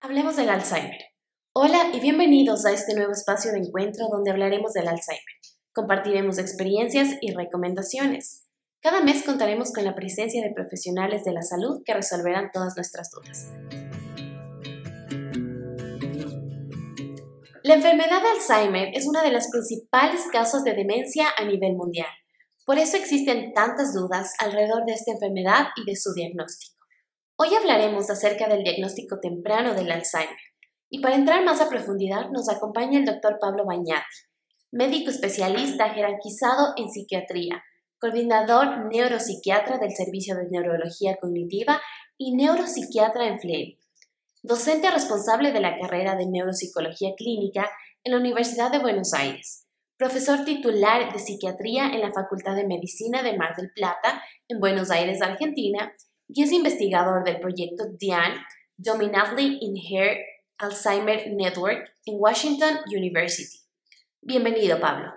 Hablemos del Alzheimer. Hola y bienvenidos a este nuevo espacio de encuentro donde hablaremos del Alzheimer. Compartiremos experiencias y recomendaciones. Cada mes contaremos con la presencia de profesionales de la salud que resolverán todas nuestras dudas. La enfermedad de Alzheimer es una de las principales causas de demencia a nivel mundial. Por eso existen tantas dudas alrededor de esta enfermedad y de su diagnóstico. Hoy hablaremos acerca del diagnóstico temprano del Alzheimer. Y para entrar más a profundidad nos acompaña el doctor Pablo Bañati, médico especialista jerarquizado en psiquiatría, coordinador neuropsiquiatra del Servicio de Neurología Cognitiva y neuropsiquiatra en FLEBI, docente responsable de la carrera de Neuropsicología Clínica en la Universidad de Buenos Aires, profesor titular de psiquiatría en la Facultad de Medicina de Mar del Plata en Buenos Aires, Argentina, y es investigador del proyecto DIAN, Dominantly Inherit Alzheimer Network en Washington University. Bienvenido, Pablo.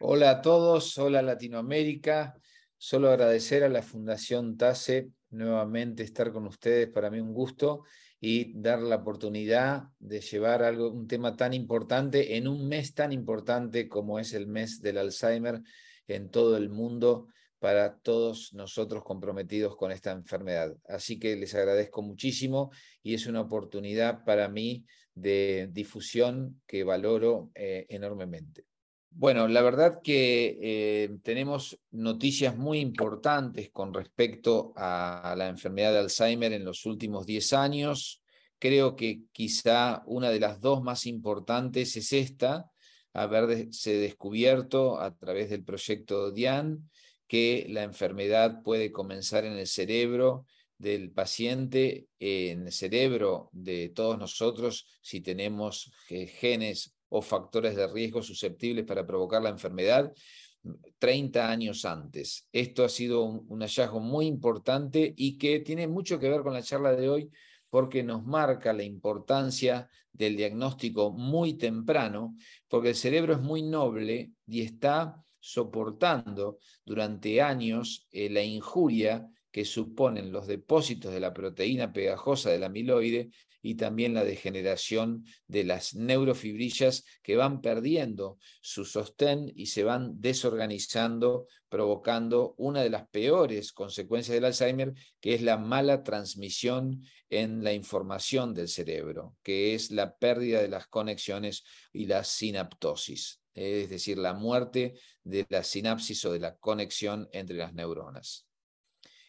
Hola a todos, hola Latinoamérica. Solo agradecer a la Fundación TASE nuevamente estar con ustedes, para mí un gusto, y dar la oportunidad de llevar algo, un tema tan importante en un mes tan importante como es el mes del Alzheimer en todo el mundo para todos nosotros comprometidos con esta enfermedad. Así que les agradezco muchísimo y es una oportunidad para mí de difusión que valoro eh, enormemente. Bueno, la verdad que eh, tenemos noticias muy importantes con respecto a la enfermedad de Alzheimer en los últimos 10 años. Creo que quizá una de las dos más importantes es esta, haberse descubierto a través del proyecto DIAN que la enfermedad puede comenzar en el cerebro del paciente, en el cerebro de todos nosotros, si tenemos genes o factores de riesgo susceptibles para provocar la enfermedad, 30 años antes. Esto ha sido un, hallazgo muy importante y que tiene mucho que ver con la charla de hoy porque nos marca la importancia del diagnóstico muy temprano, porque el cerebro es muy noble y está soportando durante años eh, la injuria que suponen los depósitos de la proteína pegajosa del amiloide y también la degeneración de las neurofibrillas que van perdiendo su sostén y se van desorganizando, provocando una de las peores consecuencias del Alzheimer, que es la mala transmisión en la información del cerebro, que es la pérdida de las conexiones y la sinaptosis es decir, la muerte de la sinapsis o de la conexión entre las neuronas.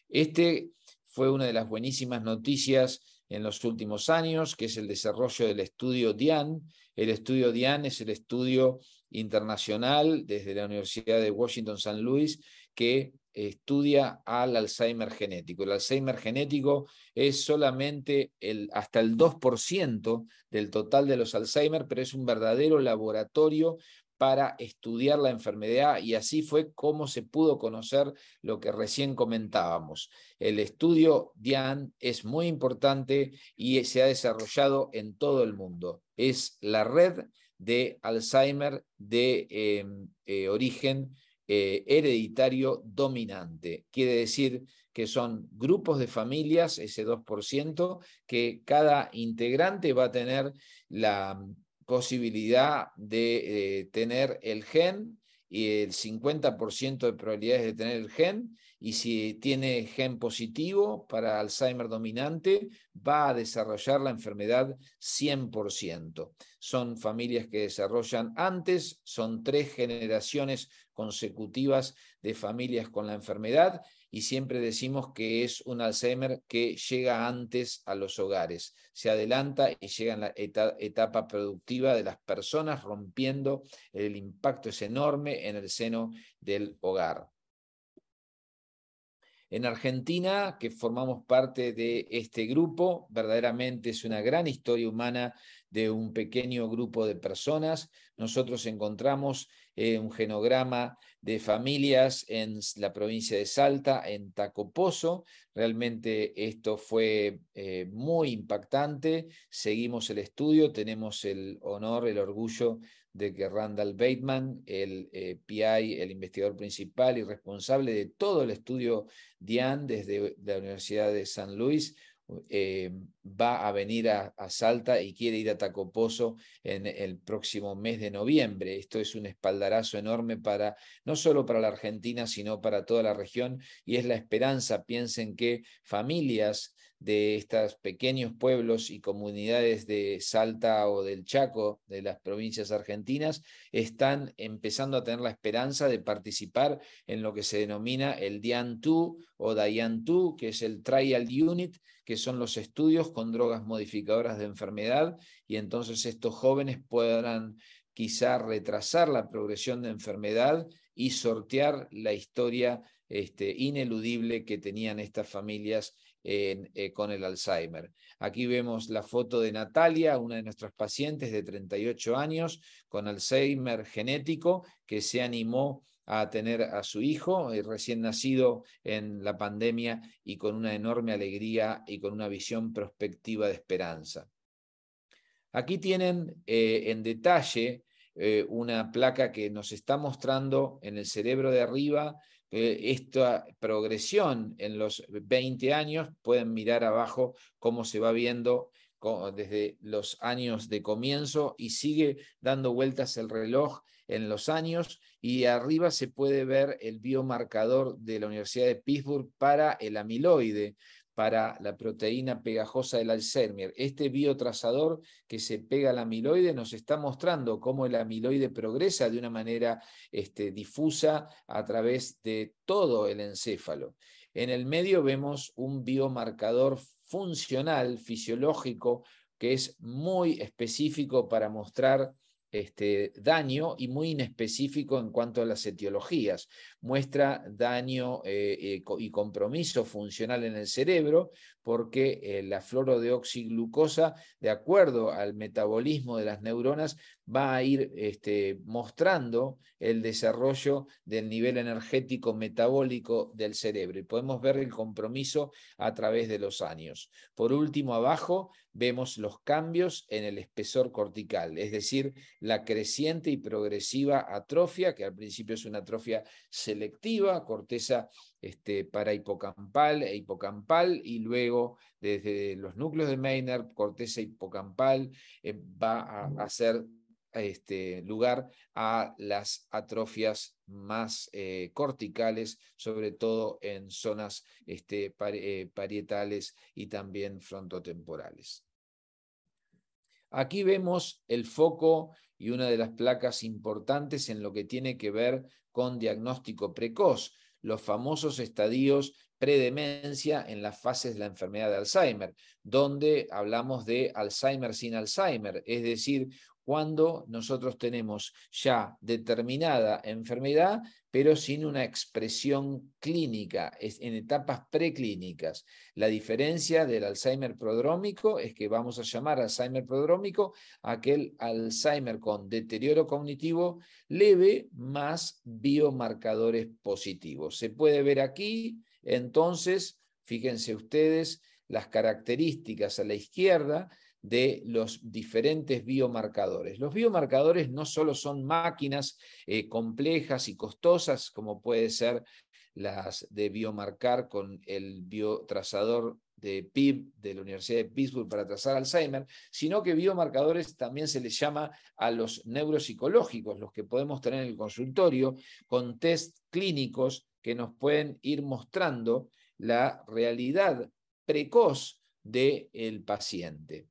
Este fue una de las buenísimas noticias en los últimos años, que es el desarrollo del estudio DIAN. El estudio DIAN es el estudio internacional desde la Universidad de Washington San Luis que estudia al Alzheimer genético. El Alzheimer genético es solamente el, hasta el 2% del total de los Alzheimer, pero es un verdadero laboratorio para estudiar la enfermedad y así fue como se pudo conocer lo que recién comentábamos. El estudio DIAN es muy importante y se ha desarrollado en todo el mundo. Es la red de Alzheimer de em, eh, origen eh, hereditario dominante. Quiere decir que son grupos de familias, ese 2%, que cada integrante va a tener la posibilidad de eh, tener el gen y el 50% de probabilidades de tener el gen, y si tiene gen positivo para Alzheimer dominante, va a desarrollar la enfermedad 100%. Son familias que desarrollan antes, son tres generaciones consecutivas de familias con la enfermedad y siempre decimos que es un Alzheimer que llega antes a los hogares, se adelanta y llega en la etapa productiva de las personas, rompiendo el impacto es enorme en el seno del hogar. En Argentina, que formamos parte de este grupo, verdaderamente es una gran historia humana de un pequeño grupo de personas. Nosotros encontramos eh, un genograma de familias en la provincia de Salta, en Tacopozo. Realmente esto fue eh, muy impactante. Seguimos el estudio, tenemos el honor, el orgullo de que Randall Bateman, el eh, PI, el investigador principal y responsable de todo el estudio DIAN desde la Universidad de San Luis, va a venir a, Salta y quiere ir a Tacopozo en el próximo mes de noviembre. Esto es un espaldarazo enorme para, no solo para la Argentina, sino para toda la región y es la esperanza. Piensen que familias de estos pequeños pueblos y comunidades de Salta o del Chaco, de las provincias argentinas, están empezando a tener la esperanza de participar en lo que se denomina el DIAN-2 o DIAN-2, que es el Trial Unit, que son los estudios con drogas modificadoras de enfermedad, y entonces estos jóvenes podrán quizá retrasar la progresión de enfermedad y sortear la historia este, ineludible que tenían estas familias eh, con el Alzheimer. Aquí vemos la foto de Natalia, una de nuestras pacientes de 38 años con Alzheimer genético, que se animó a tener a su hijo eh, recién nacido en la pandemia y con una enorme alegría y con una visión prospectiva de esperanza. Aquí tienen eh, en detalle una placa que nos está mostrando en el cerebro de arriba esta progresión en los 20 años, pueden mirar abajo cómo se va viendo desde los años de comienzo y sigue dando vueltas el reloj en los años y arriba se puede ver el biomarcador de la Universidad de Pittsburgh para el amiloide, para la proteína pegajosa del Alzheimer. Este biotrazador que se pega al amiloide nos está mostrando cómo el amiloide progresa de una manera este, difusa a través de todo el encéfalo. En el medio vemos un biomarcador funcional, fisiológico, que es muy específico para mostrar este, daño y muy inespecífico en cuanto a las etiologías. Muestra daño eh, eh, y compromiso funcional en el cerebro porque eh, la fluorodeoxiglucosa, de acuerdo al metabolismo de las neuronas, va a ir este, mostrando el desarrollo del nivel energético metabólico del cerebro y podemos ver el compromiso a través de los años. Por último, abajo vemos los cambios en el espesor cortical, es decir, la creciente y progresiva atrofia, que al principio es una atrofia selectiva, corteza este, para hipocampal e hipocampal, y luego desde los núcleos de Maynard, corteza hipocampal, eh, va a hacer este, lugar a las atrofias más eh, corticales, sobre todo en zonas este, eh, parietales y también frontotemporales. Aquí vemos el foco y una de las placas importantes en lo que tiene que ver con diagnóstico precoz, los famosos estadios predemencia en las fases de la enfermedad de Alzheimer, donde hablamos de Alzheimer sin Alzheimer, es decir, cuando nosotros tenemos ya determinada enfermedad, pero sin una expresión clínica, en etapas preclínicas. La diferencia del Alzheimer prodrómico es que vamos a llamar Alzheimer prodrómico aquel Alzheimer con deterioro cognitivo leve más biomarcadores positivos. Se puede ver aquí, entonces, fíjense ustedes, las características a la izquierda de los diferentes biomarcadores. Los biomarcadores no solo son máquinas eh, complejas y costosas, como puede ser las de biomarcar con el biotrazador de PIB de la Universidad de Pittsburgh para trazar Alzheimer, sino que biomarcadores también se les llama a los neuropsicológicos, los que podemos tener en el consultorio, con test clínicos que nos pueden ir mostrando la realidad precoz del paciente.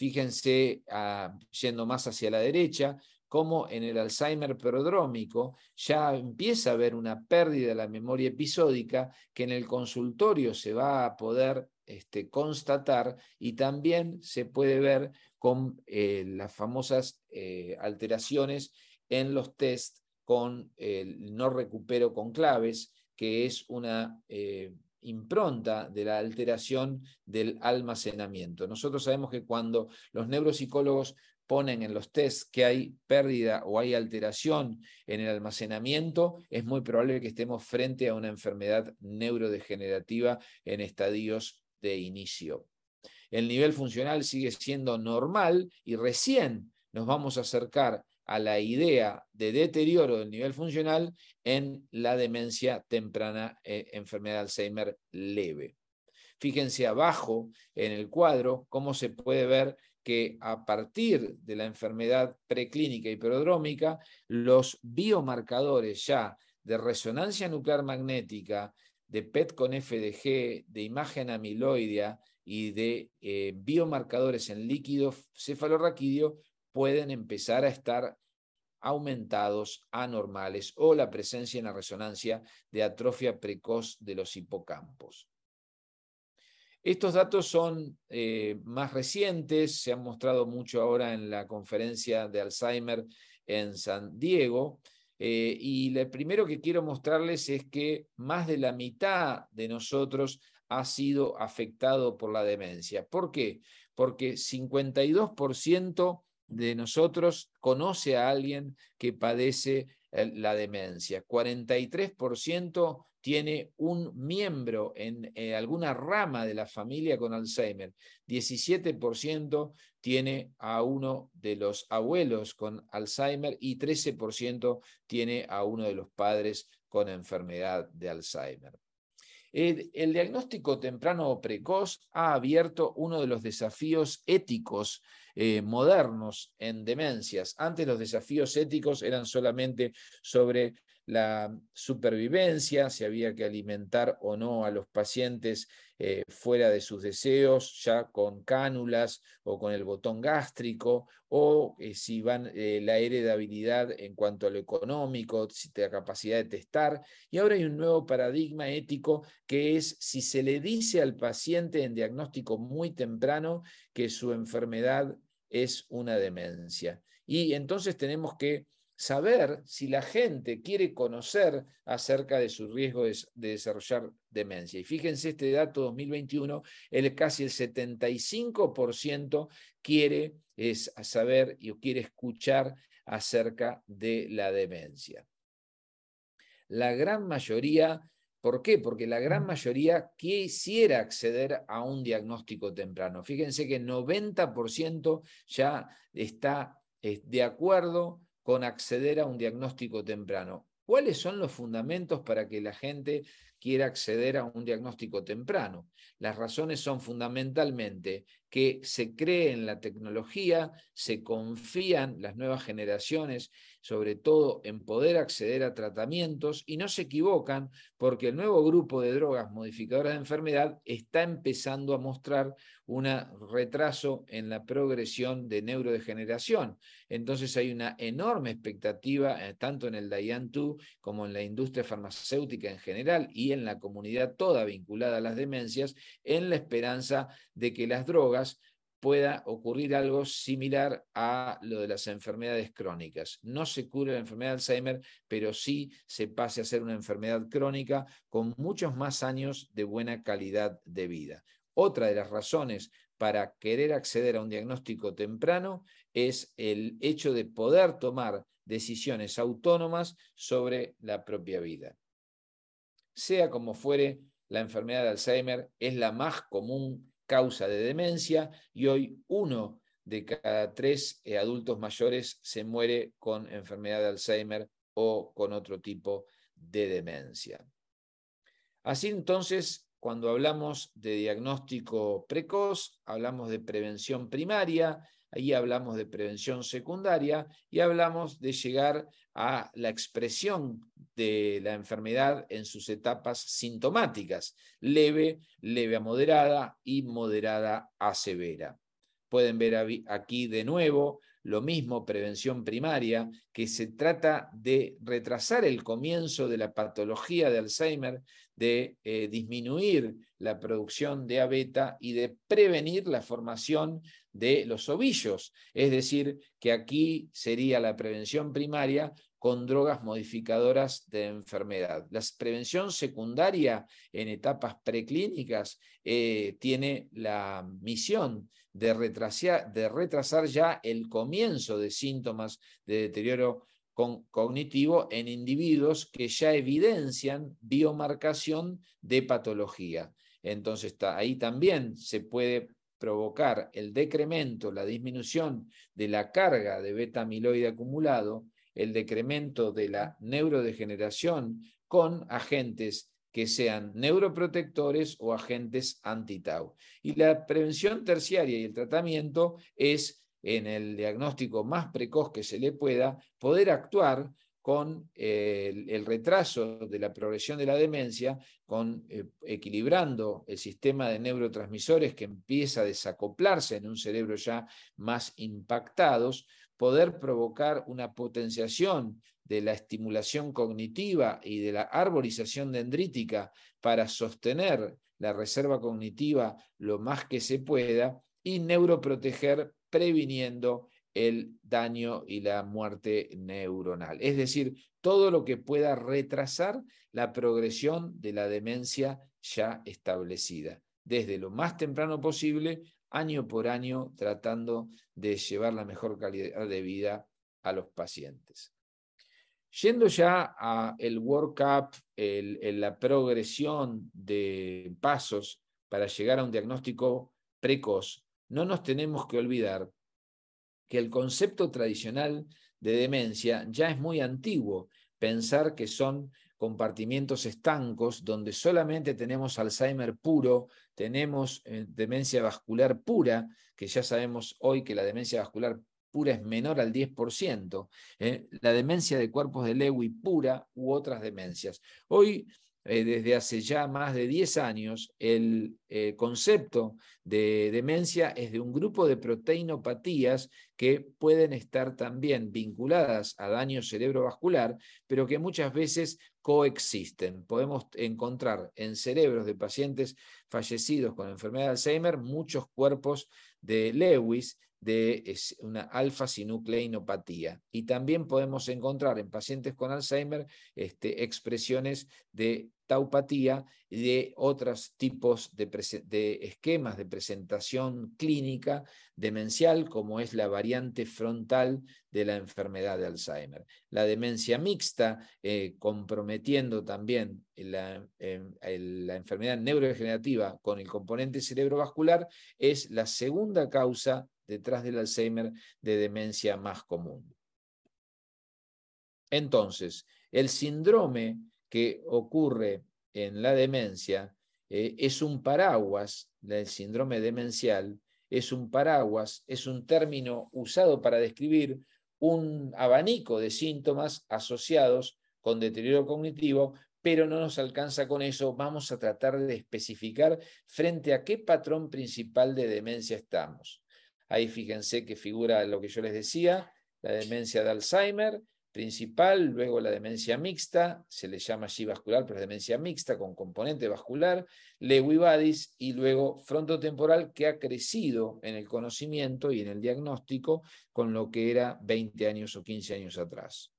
Fíjense, ah, yendo más hacia la derecha, cómo en el Alzheimer prodrómico ya empieza a haber una pérdida de la memoria episódica que en el consultorio se va a poder este, constatar y también se puede ver con eh, las famosas eh, alteraciones en los test con el no recupero con claves, que es una eh, impronta de la alteración del almacenamiento. Nosotros sabemos que cuando los neuropsicólogos ponen en los tests que hay pérdida o hay alteración en el almacenamiento, es muy probable que estemos frente a una enfermedad neurodegenerativa en estadios de inicio. El nivel funcional sigue siendo normal y recién nos vamos a acercar a la idea de deterioro del nivel funcional en la demencia temprana, eh, enfermedad de Alzheimer leve. Fíjense abajo en el cuadro cómo se puede ver que a partir de la enfermedad preclínica y prodrómica, los biomarcadores ya de resonancia nuclear magnética, de PET con FDG, de imagen amiloidea y de eh, biomarcadores en líquido cefalorraquídeo pueden empezar a estar aumentados, anormales o la presencia en la resonancia de atrofia precoz de los hipocampos. Estos datos son eh, más recientes, se han mostrado mucho ahora en la conferencia de Alzheimer en San Diego, eh, y lo primero que quiero mostrarles es que más de la mitad de nosotros ha sido afectado por la demencia. ¿Por qué? Porque 52% de nosotros conoce a alguien que padece eh, la demencia. 43% tiene un miembro en eh, alguna rama de la familia con Alzheimer. 17% tiene a uno de los abuelos con Alzheimer y 13% tiene a uno de los padres con enfermedad de Alzheimer. El, diagnóstico temprano o precoz ha abierto uno de los desafíos éticos eh, modernos en demencias. Antes los desafíos éticos eran solamente sobre la supervivencia, si había que alimentar o no a los pacientes eh, fuera de sus deseos, ya con cánulas o con el botón gástrico, o eh, si van eh, la heredabilidad en cuanto a lo económico, si la capacidad de testar. Y ahora hay un nuevo paradigma ético que es si se le dice al paciente en diagnóstico muy temprano que su enfermedad es una demencia. Y entonces tenemos que saber si la gente quiere conocer acerca de su riesgo de, desarrollar demencia. Y fíjense este dato 2021, el, casi el 75% quiere es, saber y quiere escuchar acerca de la demencia. La gran mayoría, ¿por qué? Porque la gran mayoría quisiera acceder a un diagnóstico temprano. Fíjense que el 90% ya está de acuerdo con acceder a un diagnóstico temprano. ¿Cuáles son los fundamentos para que la gente quiera acceder a un diagnóstico temprano? Las razones son fundamentalmente que se cree en la tecnología, se confían las nuevas generaciones, sobre todo en poder acceder a tratamientos y no se equivocan porque el nuevo grupo de drogas modificadoras de enfermedad está empezando a mostrar un retraso en la progresión de neurodegeneración. Entonces hay una enorme expectativa, eh, tanto en el DIAN-2 como en la industria farmacéutica en general y en la comunidad toda vinculada a las demencias, en la esperanza de que las drogas pueda ocurrir algo similar a lo de las enfermedades crónicas. No se cure la enfermedad de Alzheimer, pero sí se pase a ser una enfermedad crónica con muchos más años de buena calidad de vida. Otra de las razones para querer acceder a un diagnóstico temprano es el hecho de poder tomar decisiones autónomas sobre la propia vida. Sea como fuere, la enfermedad de Alzheimer es la más común causa de demencia y hoy uno de cada tres eh, adultos mayores se muere con enfermedad de Alzheimer o con otro tipo de demencia. Así entonces, cuando hablamos de diagnóstico precoz, hablamos de prevención primaria, ahí hablamos de prevención secundaria y hablamos de llegar a la expresión de la enfermedad en sus etapas sintomáticas, leve, leve a moderada y moderada a severa. Pueden ver aquí de nuevo lo mismo, prevención primaria, que se trata de retrasar el comienzo de la patología de Alzheimer, de eh, disminuir la producción de A beta y de prevenir la formación de los ovillos. Es decir, que aquí sería la prevención primaria con drogas modificadoras de enfermedad. La prevención secundaria en etapas preclínicas eh, tiene la misión de retrasar, de retrasar ya el comienzo de síntomas de deterioro cognitivo en individuos que ya evidencian biomarcación de patología. Entonces, ahí también se puede provocar el decremento, la disminución de la carga de beta amiloide acumulado el decremento de la neurodegeneración con agentes que sean neuroprotectores o agentes anti-tau. Y la prevención terciaria y el tratamiento es, en el diagnóstico más precoz que se le pueda, poder actuar con eh, el, retraso de la progresión de la demencia, con, eh, equilibrando el sistema de neurotransmisores que empieza a desacoplarse en un cerebro ya más impactados, poder provocar una potenciación de la estimulación cognitiva y de la arborización dendrítica para sostener la reserva cognitiva lo más que se pueda y neuroproteger previniendo el daño y la muerte neuronal. Es decir, todo lo que pueda retrasar la progresión de la demencia ya establecida, desde lo más temprano posible, año por año, tratando de llevar la mejor calidad de vida a los pacientes. Yendo ya a el workup, la progresión de pasos para llegar a un diagnóstico precoz, no nos tenemos que olvidar que el concepto tradicional de demencia ya es muy antiguo. Pensar que son compartimientos estancos donde solamente tenemos Alzheimer puro, tenemos eh, demencia vascular pura, que ya sabemos hoy que la demencia vascular pura es menor al 10%, ¿eh? la demencia de cuerpos de Lewy pura u otras demencias. Hoy eh, desde hace ya más de 10 años, el eh, concepto de demencia es de un grupo de proteinopatías que pueden estar también vinculadas a daño cerebrovascular, pero que muchas veces coexisten. Podemos encontrar en cerebros de pacientes fallecidos con enfermedad de Alzheimer muchos cuerpos de Lewis de una alfa-sinucleinopatía. Y también podemos encontrar en pacientes con Alzheimer este, expresiones de taupatía y de otros tipos de, esquemas de presentación clínica demencial, como es la variante frontal de la enfermedad de Alzheimer. La demencia mixta, eh, comprometiendo también la, em, la enfermedad neurodegenerativa con el componente cerebrovascular, es la segunda causa detrás del Alzheimer de demencia más común. Entonces, el síndrome que ocurre en la demencia eh, es un paraguas, el síndrome demencial es un paraguas, es un término usado para describir un abanico de síntomas asociados con deterioro cognitivo, pero no nos alcanza con eso. Vamos a tratar de especificar frente a qué patrón principal de demencia estamos. Ahí fíjense que figura lo que yo les decía, la demencia de Alzheimer principal, luego la demencia mixta, se le llama allí vascular, pero es demencia mixta con componente vascular, Lewy Badis y luego frontotemporal que ha crecido en el conocimiento y en el diagnóstico con lo que era 20 años o 15 años atrás.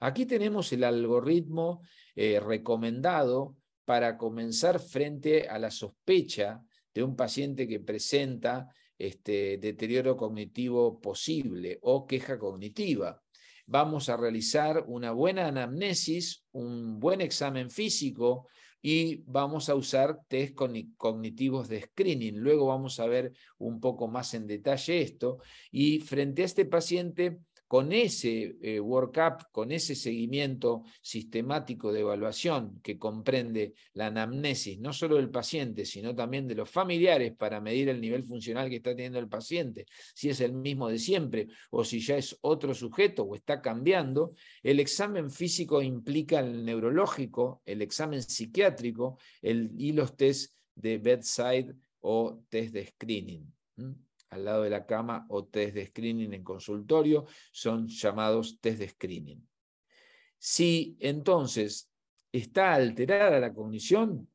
Aquí tenemos el algoritmo eh, recomendado para comenzar frente a la sospecha de un paciente que presenta este, deterioro cognitivo posible o queja cognitiva. Vamos a realizar una buena anamnesis, un buen examen físico y vamos a usar test cognitivos de screening. Luego vamos a ver un poco más en detalle esto. Y frente a este paciente con ese eh, workup, con ese seguimiento sistemático de evaluación que comprende la anamnesis, no solo del paciente, sino también de los familiares para medir el nivel funcional que está teniendo el paciente, si es el mismo de siempre o si ya es otro sujeto o está cambiando, el examen físico implica el neurológico, el examen psiquiátrico el, y los test de bedside o test de screening al lado de la cama o test de screening en consultorio, son llamados test de screening. Si entonces está alterada la cognición,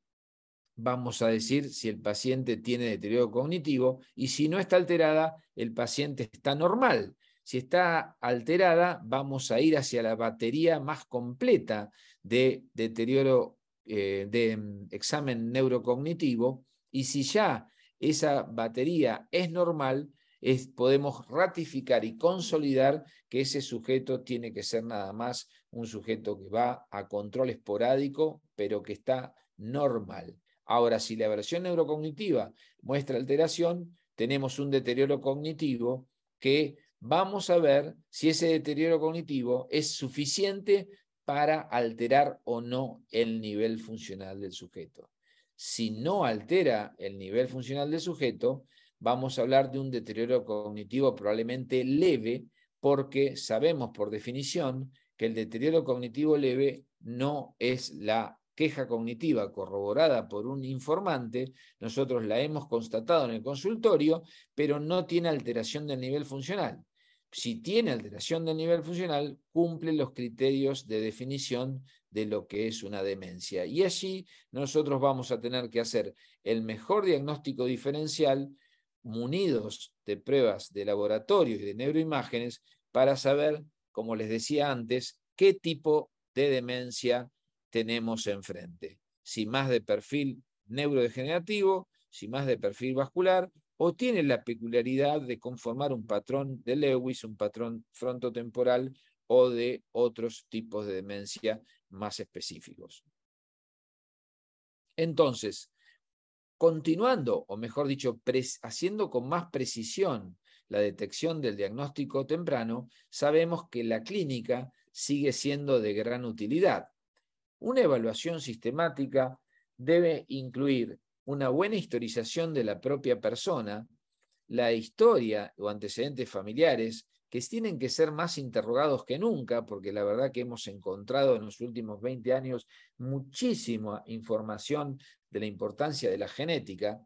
vamos a decir si el paciente tiene deterioro cognitivo y si no está alterada, el paciente está normal. Si está alterada, vamos a ir hacia la batería más completa de deterioro eh, de mm, examen neurocognitivo y si ya esa batería es normal, podemos ratificar y consolidar que ese sujeto tiene que ser nada más un sujeto que va a control esporádico, pero que está normal. Ahora, si la versión neurocognitiva muestra alteración, tenemos un deterioro cognitivo que vamos a ver si ese deterioro cognitivo es suficiente para alterar o no el nivel funcional del sujeto. Si no altera el nivel funcional del sujeto, vamos a hablar de un deterioro cognitivo probablemente leve, porque sabemos por definición que el deterioro cognitivo leve no es la queja cognitiva corroborada por un informante, nosotros la hemos constatado en el consultorio, pero no tiene alteración del nivel funcional. Si tiene alteración del nivel funcional, cumple los criterios de definición de lo que es una demencia. Y allí nosotros vamos a tener que hacer el mejor diagnóstico diferencial munidos de pruebas de laboratorio y de neuroimágenes para saber, como les decía antes, qué tipo de demencia tenemos enfrente. Si más de perfil neurodegenerativo, si más de perfil vascular, o tiene la peculiaridad de conformar un patrón de Lewis, un patrón frontotemporal o de otros tipos de demencia más específicos. Entonces, continuando, o mejor dicho, haciendo con más precisión la detección del diagnóstico temprano, sabemos que la clínica sigue siendo de gran utilidad. Una evaluación sistemática debe incluir una buena historización de la propia persona, la historia o antecedentes familiares, que tienen que ser más interrogados que nunca, porque la verdad que hemos encontrado en los últimos 20 años muchísima información de la importancia de la genética,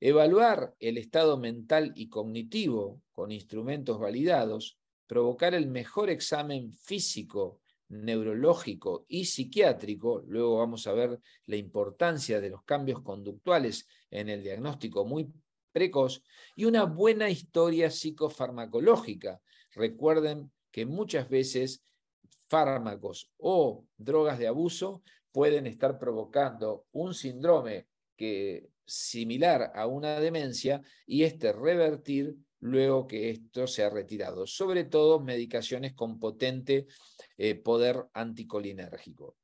evaluar el estado mental y cognitivo con instrumentos validados, provocar el mejor examen físico neurológico y psiquiátrico, luego vamos a ver la importancia de los cambios conductuales en el diagnóstico muy precoz, y una buena historia psicofarmacológica. Recuerden que muchas veces fármacos o drogas de abuso pueden estar provocando un síndrome que, similar a una demencia y este revertir luego que esto se ha retirado, sobre todo medicaciones con potente eh, poder anticolinérgico.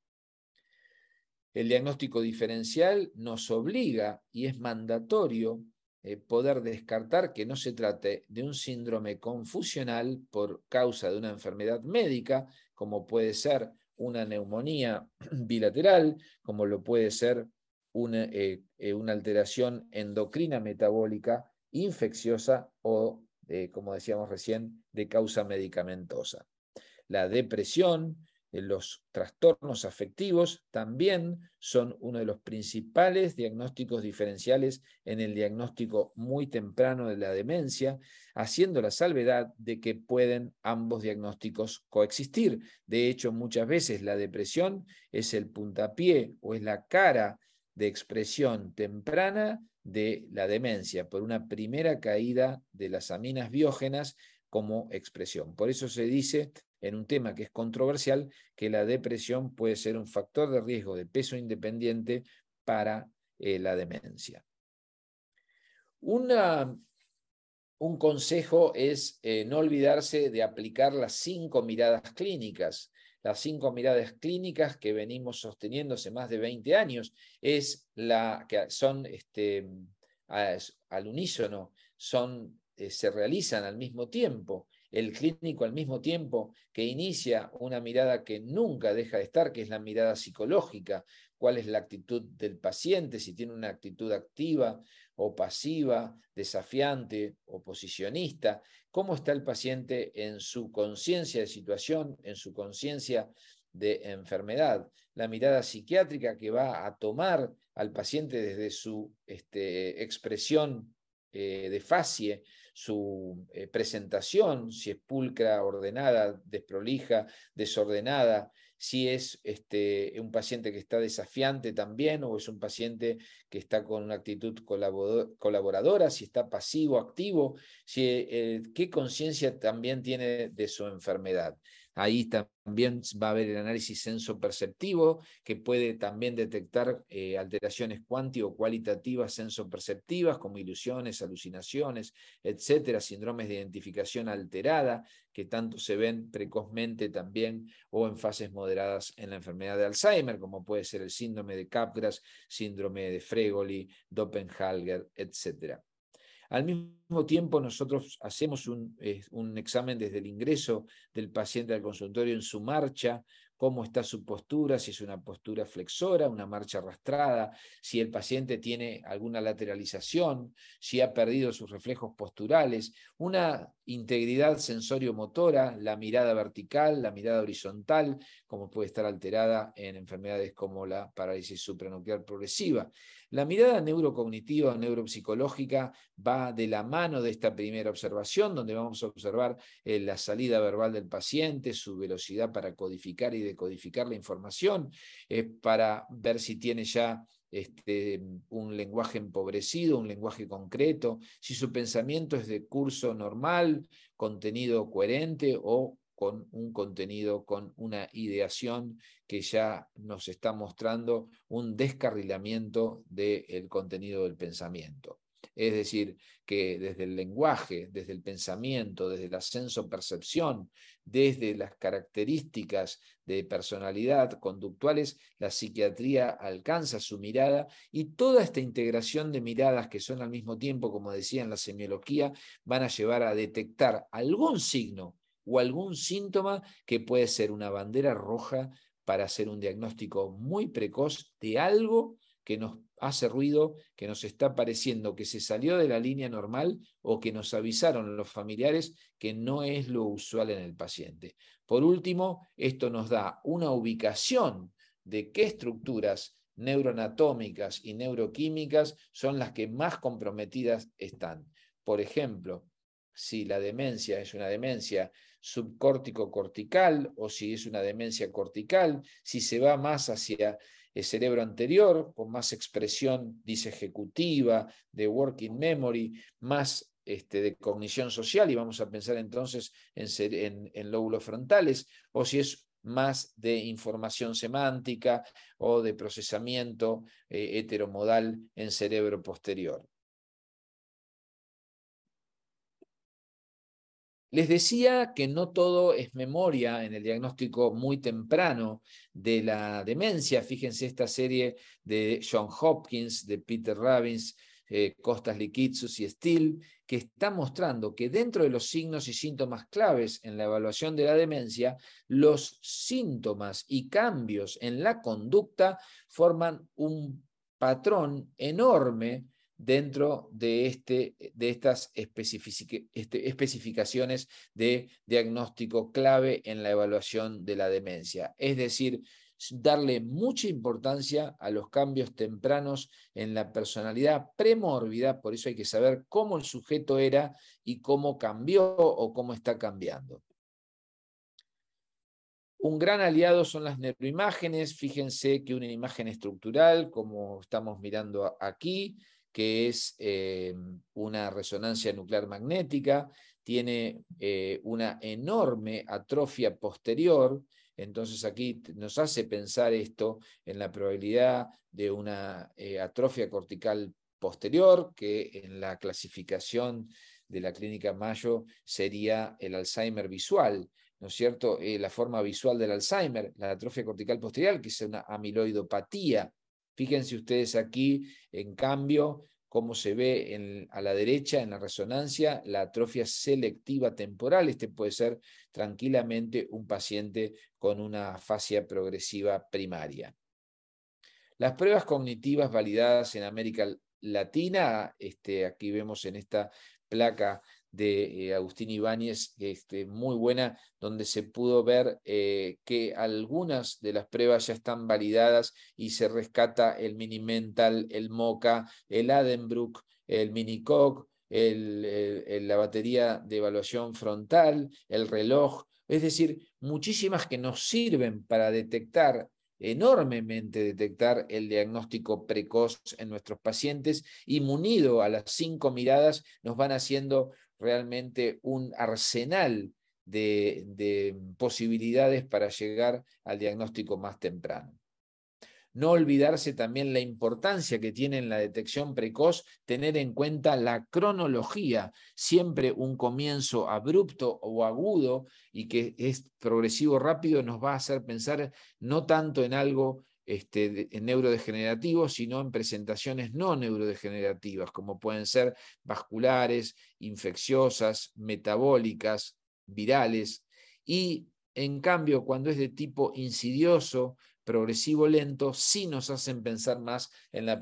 El diagnóstico diferencial nos obliga y es mandatorio eh, poder descartar que no se trate de un síndrome confusional por causa de una enfermedad médica, como puede ser una neumonía bilateral, como lo puede ser una, eh, una alteración endocrina metabólica infecciosa o, como decíamos recién, de causa medicamentosa. La depresión, eh, los trastornos afectivos también son uno de los principales diagnósticos diferenciales en el diagnóstico muy temprano de la demencia, haciendo la salvedad de que pueden ambos diagnósticos coexistir. De hecho, muchas veces la depresión es el puntapié o es la cara de expresión temprana de la demencia por una primera caída de las aminas biógenas como expresión. Por eso se dice en un tema que es controversial que la depresión puede ser un factor de riesgo de peso independiente para eh, la demencia. Una, un consejo es eh, no olvidarse de aplicar las cinco miradas clínicas las cinco miradas clínicas que venimos sosteniendo hace más de 20 años, es la que son este, al unísono, son, eh, se realizan al mismo tiempo. El clínico al mismo tiempo que inicia una mirada que nunca deja de estar, que es la mirada psicológica, cuál es la actitud del paciente, si tiene una actitud activa o pasiva, desafiante, oposicionista, cómo está el paciente en su conciencia de situación, en su conciencia de enfermedad, la mirada psiquiátrica que va a tomar al paciente desde su este, expresión eh, de facie, su eh, presentación, si es pulcra, ordenada, desprolija, desordenada, si es este, un paciente que está desafiante también o es un paciente que está con una actitud colaboradora, si está pasivo, activo, si, eh, qué conciencia también tiene de su enfermedad. Ahí también va a haber el análisis sensoperceptivo, que puede también detectar eh, alteraciones cuanti o cualitativas sensoperceptivas, como ilusiones, alucinaciones, etcétera, síndromes de identificación alterada, que tanto se ven precozmente también o en fases moderadas en la enfermedad de Alzheimer, como puede ser el síndrome de Capgras, síndrome de Fregoli, Doppelhalger, etcétera. Al mismo tiempo, nosotros hacemos un, examen desde el ingreso del paciente al consultorio en su marcha cómo está su postura, si es una postura flexora, una marcha arrastrada, si el paciente tiene alguna lateralización, si ha perdido sus reflejos posturales, una integridad sensorio-motora, la mirada vertical, la mirada horizontal, como puede estar alterada en enfermedades como la parálisis supranuclear progresiva. La mirada neurocognitiva o neuropsicológica va de la mano de esta primera observación, donde vamos a observar eh, la salida verbal del paciente, su velocidad para codificar y decodificar la información, eh, para ver si tiene ya este, un lenguaje empobrecido, un lenguaje concreto, si su pensamiento es de curso normal, contenido coherente o con un contenido, con una ideación que ya nos está mostrando un descarrilamiento del contenido del pensamiento. Es decir, que desde el lenguaje, desde el pensamiento, desde el ascenso percepción, desde las características de personalidad conductuales, la psiquiatría alcanza su mirada y toda esta integración de miradas que son al mismo tiempo, como decía en la semiología, van a llevar a detectar algún signo o algún síntoma que puede ser una bandera roja para hacer un diagnóstico muy precoz de algo que nos hace ruido, que nos está pareciendo que se salió de la línea normal o que nos avisaron los familiares que no es lo usual en el paciente. Por último, esto nos da una ubicación de qué estructuras neuroanatómicas y neuroquímicas son las que más comprometidas están. Por ejemplo, si la demencia es una demencia subcórtico cortical o si es una demencia cortical, si se va más hacia el cerebro anterior, con más expresión disejecutiva, de working memory, más este, de cognición social, y vamos a pensar entonces en, en, lóbulos frontales, o si es más de información semántica o de procesamiento eh, heteromodal en cerebro posterior. Les decía que no todo es memoria en el diagnóstico muy temprano de la demencia. Fíjense esta serie de John Hopkins, de Peter Robbins, eh, Costas Likitsus y Steele, que está mostrando que dentro de los signos y síntomas claves en la evaluación de la demencia, los síntomas y cambios en la conducta forman un patrón enorme dentro de, este, de estas este, especificaciones de diagnóstico clave en la evaluación de la demencia. Es decir, darle mucha importancia a los cambios tempranos en la personalidad premórbida, por eso hay que saber cómo el sujeto era y cómo cambió o cómo está cambiando. Un gran aliado son las neuroimágenes. Fíjense que una imagen estructural, como estamos mirando aquí, que es eh, una resonancia nuclear magnética, tiene eh, una enorme atrofia posterior, entonces aquí nos hace pensar esto en la probabilidad de una eh, atrofia cortical posterior, que en la clasificación de la clínica Mayo sería el Alzheimer visual, ¿no es cierto? la forma visual del Alzheimer, la atrofia cortical posterior, que es una amiloidopatía, Fíjense ustedes aquí, en cambio, cómo se ve a la derecha en la resonancia la atrofia selectiva temporal. Este puede ser tranquilamente un paciente con una fascia progresiva primaria. Las pruebas cognitivas validadas en América Latina, este, aquí vemos en esta placa de eh, Agustín Ibáñez, este, muy buena, donde se pudo ver eh, que algunas de las pruebas ya están validadas y se rescata el mini mental, el MOCA, el Adenbrook, el Minicog, el, la batería de evaluación frontal, el reloj, es decir, muchísimas que nos sirven para detectar enormemente detectar el diagnóstico precoz en nuestros pacientes y munido a las cinco miradas nos van haciendo realmente un arsenal de, posibilidades para llegar al diagnóstico más temprano. No olvidarse también la importancia que tiene en la detección precoz tener en cuenta la cronología, siempre un comienzo abrupto o agudo y que es progresivo rápido nos va a hacer pensar no tanto en algo este, en neurodegenerativos, sino en presentaciones no neurodegenerativas, como pueden ser vasculares, infecciosas, metabólicas, virales, y En cambio, cuando es de tipo insidioso, progresivo, lento, sí nos hacen pensar más en la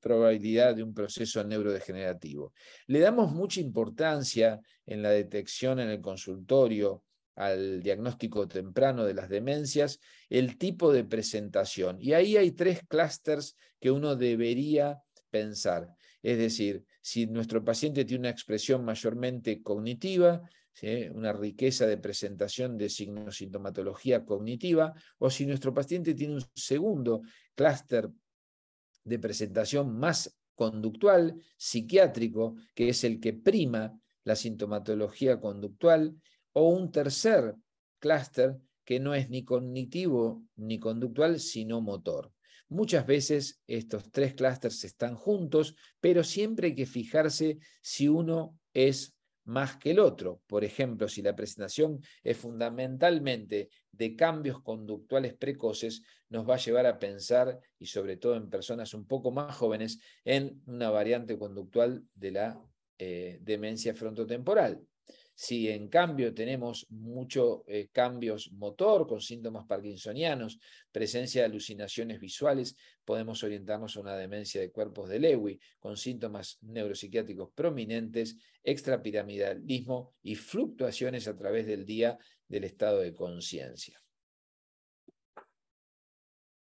probabilidad de un proceso neurodegenerativo. Le damos mucha importancia en la detección en el consultorio al diagnóstico temprano de las demencias, el tipo de presentación. Y ahí hay tres clústeres que uno debería pensar. Es decir, si nuestro paciente tiene una expresión mayormente cognitiva, una riqueza de presentación de sintomatología cognitiva, o si nuestro paciente tiene un segundo clúster de presentación más conductual, psiquiátrico, que es el que prima la sintomatología conductual, o un tercer clúster que no es ni cognitivo ni conductual, sino motor. Muchas veces estos tres clústeres están juntos, pero siempre hay que fijarse si uno es más que el otro. Por ejemplo, si la presentación es fundamentalmente de cambios conductuales precoces, nos va a llevar a pensar, y sobre todo en personas un poco más jóvenes, en una variante conductual de la eh, demencia frontotemporal. Si en cambio tenemos muchos eh, cambios motor con síntomas parkinsonianos, presencia de alucinaciones visuales, podemos orientarnos a una demencia de cuerpos de Lewy con síntomas neuropsiquiátricos prominentes, extrapiramidalismo y fluctuaciones a través del día del estado de conciencia.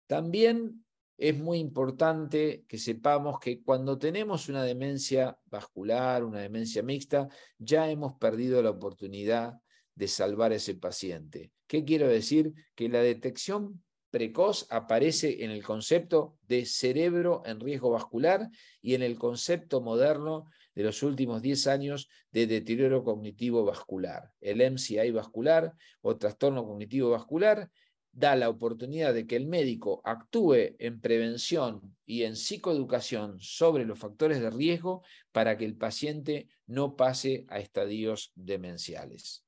También es muy importante que sepamos que cuando tenemos una demencia vascular, una demencia mixta, ya hemos perdido la oportunidad de salvar a ese paciente. ¿Qué quiero decir? Que la detección precoz aparece en el concepto de cerebro en riesgo vascular y en el concepto moderno de los últimos 10 años de deterioro cognitivo vascular, el MCI vascular o trastorno cognitivo vascular, da la oportunidad de que el médico actúe en prevención y en psicoeducación sobre los factores de riesgo para que el paciente no pase a estadios demenciales.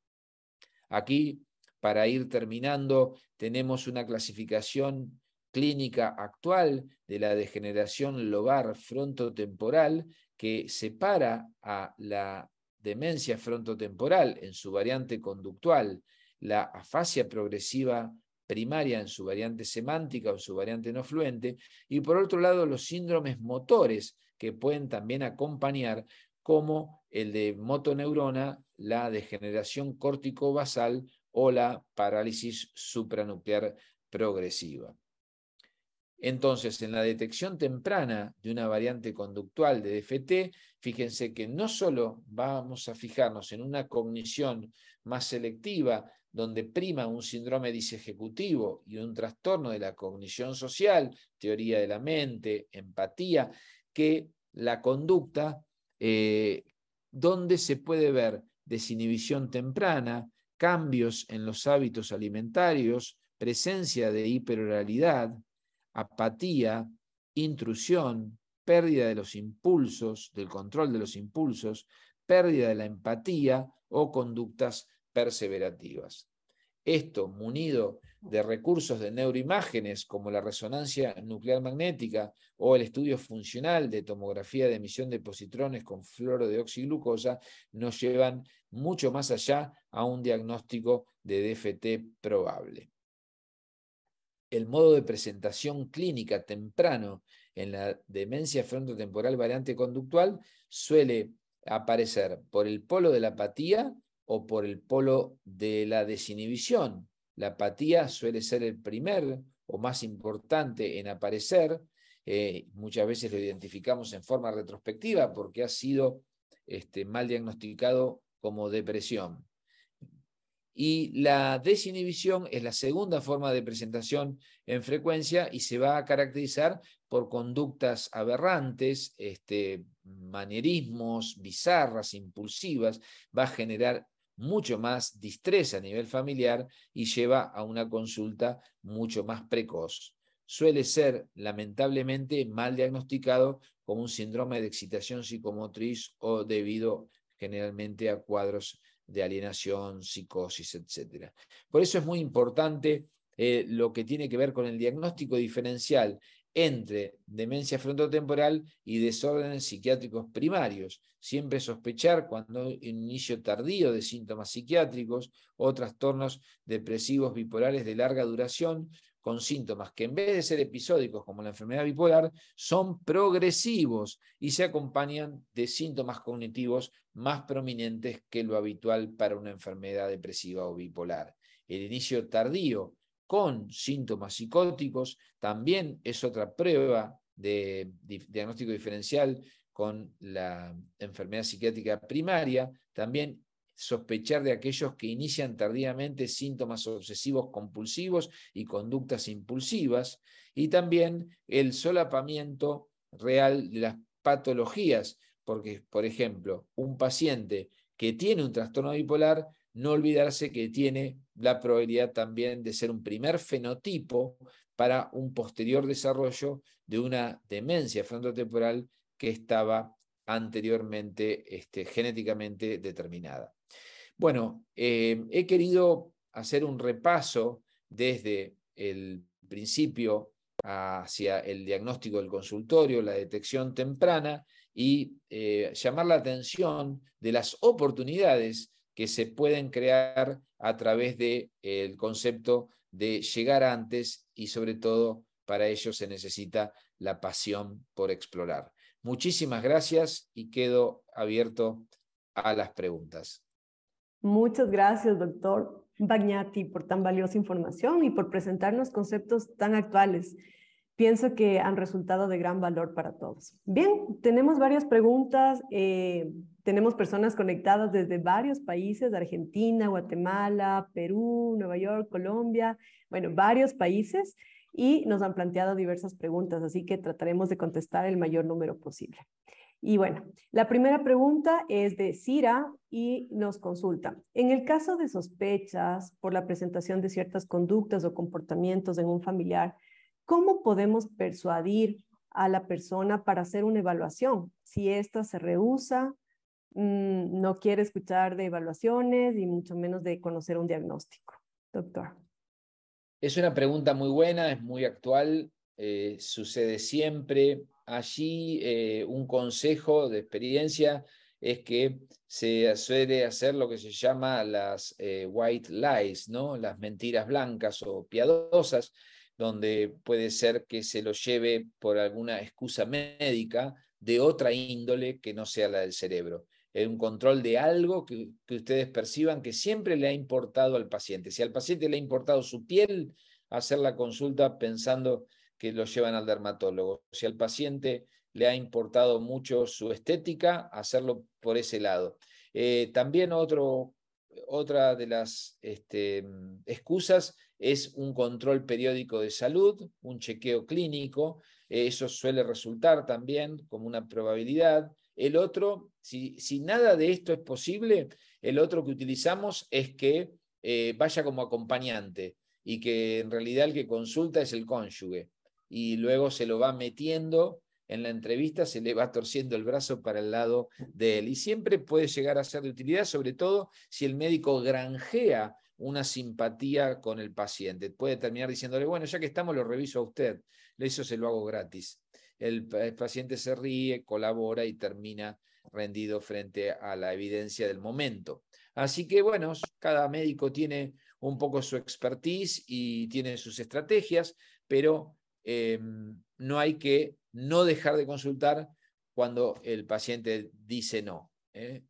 Aquí, para ir terminando, tenemos una clasificación clínica actual de la degeneración lobar frontotemporal que separa a la demencia frontotemporal en su variante conductual, la afasia progresiva primaria en su variante semántica o su variante no fluente, y por otro lado los síndromes motores que pueden también acompañar, como el de motoneurona, la degeneración córtico-basal o la parálisis supranuclear progresiva. Entonces, en la detección temprana de una variante conductual de DFT, fíjense que no solo vamos a fijarnos en una cognición más selectiva donde prima un síndrome disejecutivo y un trastorno de la cognición social, teoría de la mente, empatía, que la conducta, eh, donde se puede ver desinhibición temprana, cambios en los hábitos alimentarios, presencia de hiperoralidad, apatía, intrusión, pérdida de los impulsos, del control de los impulsos, pérdida de la empatía o conductas perseverativas. Esto, munido de recursos de neuroimágenes como la resonancia nuclear magnética o el estudio funcional de tomografía de emisión de positrones con fluoro de oxiglucosa, nos llevan mucho más allá a un diagnóstico de DFT probable. El modo de presentación clínica temprano en la demencia frontotemporal variante conductual suele aparecer por el polo de la apatía o por el polo de la desinhibición. La apatía suele ser el primer o más importante en aparecer. Eh, muchas veces lo identificamos en forma retrospectiva porque ha sido este, mal diagnosticado como depresión. Y la desinhibición es la segunda forma de presentación en frecuencia y se va a caracterizar por conductas aberrantes, este, manierismos, bizarras, impulsivas, va a generar mucho más distrés a nivel familiar y lleva a una consulta mucho más precoz. Suele ser lamentablemente mal diagnosticado como un síndrome de excitación psicomotriz o debido generalmente a cuadros de alienación, psicosis, etc. Por eso es muy importante eh, lo que tiene que ver con el diagnóstico diferencial entre demencia frontotemporal y desórdenes psiquiátricos primarios. Siempre sospechar cuando hay un inicio tardío de síntomas psiquiátricos o trastornos depresivos bipolares de larga duración con síntomas que en vez de ser episódicos como la enfermedad bipolar, son progresivos y se acompañan de síntomas cognitivos más prominentes que lo habitual para una enfermedad depresiva o bipolar. El inicio tardío con síntomas psicóticos también es otra prueba de, diagnóstico diferencial con la enfermedad psiquiátrica primaria, también sospechar de aquellos que inician tardíamente síntomas obsesivos compulsivos y conductas impulsivas, y también el solapamiento real de las patologías, porque, por ejemplo, un paciente que tiene un trastorno bipolar no olvidarse que tiene la probabilidad también de ser un primer fenotipo para un posterior desarrollo de una demencia frontotemporal que estaba anteriormente este, genéticamente determinada. Bueno, eh, he querido hacer un repaso desde el principio hacia el diagnóstico del consultorio, la detección temprana y eh, llamar la atención de las oportunidades que se pueden crear a través del el concepto de llegar antes y sobre todo para ello se necesita la pasión por explorar. Muchísimas gracias y quedo abierto a las preguntas. Muchas gracias, doctor Bagnati, por tan valiosa información y por presentarnos conceptos tan actuales. Pienso que han resultado de gran valor para todos. Bien, tenemos varias preguntas. Eh, tenemos personas conectadas desde varios países, Argentina, Guatemala, Perú, Nueva York, Colombia, bueno, varios países, y nos han planteado diversas preguntas, así que trataremos de contestar el mayor número posible. Y bueno, la primera pregunta es de Cira y nos consulta. En el caso de sospechas por la presentación de ciertas conductas o comportamientos en un familiar, ¿cómo podemos persuadir a la persona para hacer una evaluación? Si ésta se rehúsa Mm, no quiere escuchar de evaluaciones y mucho menos de conocer un diagnóstico. Doctor. Es una pregunta muy buena, es muy actual, eh, sucede siempre. Allí eh, un consejo de experiencia es que se suele hacer lo que se llama las eh, white lies, ¿no? las mentiras blancas o piadosas, donde puede ser que se lo lleve por alguna excusa médica de otra índole que no sea la del cerebro un control de algo que, ustedes perciban que siempre le ha importado al paciente. Si al paciente le ha importado su piel, hacer la consulta pensando que lo llevan al dermatólogo. Si al paciente le ha importado mucho su estética, hacerlo por ese lado. Eh, también otra de las este, excusas es un control periódico de salud, un chequeo clínico. eso suele resultar también como una probabilidad. El otro, si, nada de esto es posible, el otro que utilizamos es que eh, vaya como acompañante y que en realidad el que consulta es el cónyuge y luego se lo va metiendo en la entrevista, se le va torciendo el brazo para el lado de él. Y siempre puede llegar a ser de utilidad, sobre todo si el médico granjea una simpatía con el paciente. Puede terminar diciéndole, bueno, ya que estamos, lo reviso a usted. Eso se lo hago gratis el, paciente se ríe, colabora y termina rendido frente a la evidencia del momento. Así que bueno, cada médico tiene un poco su expertise y tiene sus estrategias, pero em, no hay que no dejar de consultar cuando el paciente dice no. ¿eh?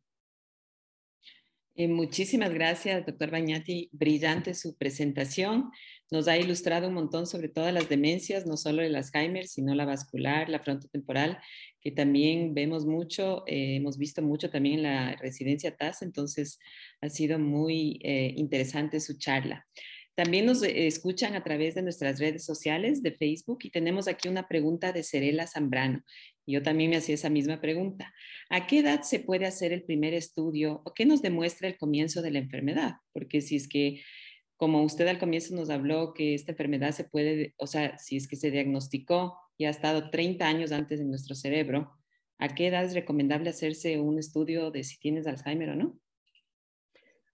Eh, muchísimas gracias, doctor Bañati. Brillante su presentación. Nos ha ilustrado un montón sobre todas las demencias, no solo el Alzheimer, sino la vascular, la frontotemporal, que también vemos mucho, eh, hemos visto mucho también en la residencia TAS, entonces ha sido muy eh, interesante su charla. También nos escuchan a través de nuestras redes sociales de Facebook y tenemos aquí una pregunta de Cerela Zambrano. Yo también me hacía esa misma pregunta. ¿A qué edad se puede hacer el primer estudio o qué nos demuestra el comienzo de la enfermedad? Porque si es que, como usted al comienzo nos habló que esta enfermedad se puede, o sea, si es que se diagnosticó y ha estado 30 años antes en nuestro cerebro, ¿a qué edad es recomendable hacerse un estudio de si tienes Alzheimer o no?